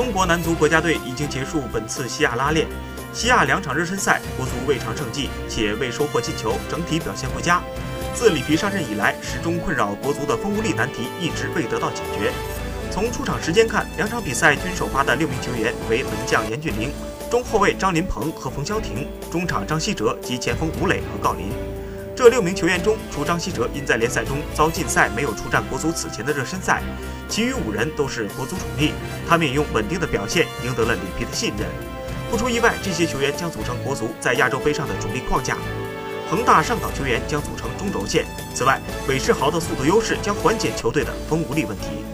中国男足国家队已经结束本次西亚拉练，西亚两场热身赛，国足未尝胜绩，且未收获进球，整体表现不佳。自里皮上任以来，始终困扰国足的锋无力难题一直未得到解决。从出场时间看，两场比赛均首发的六名球员为门将严俊凌、中后卫张琳芃和冯潇霆、中场张稀哲及前锋吴磊和郜林。这六名球员中，除张稀哲因在联赛中遭禁赛没有出战国足此前的热身赛，其余五人都是国足主力，他们也用稳定的表现赢得了里皮的信任。不出意外，这些球员将组成国足在亚洲杯上的主力框架。恒大上港球员将组成中轴线。此外，韦世豪的速度优势将缓解球队的锋无力问题。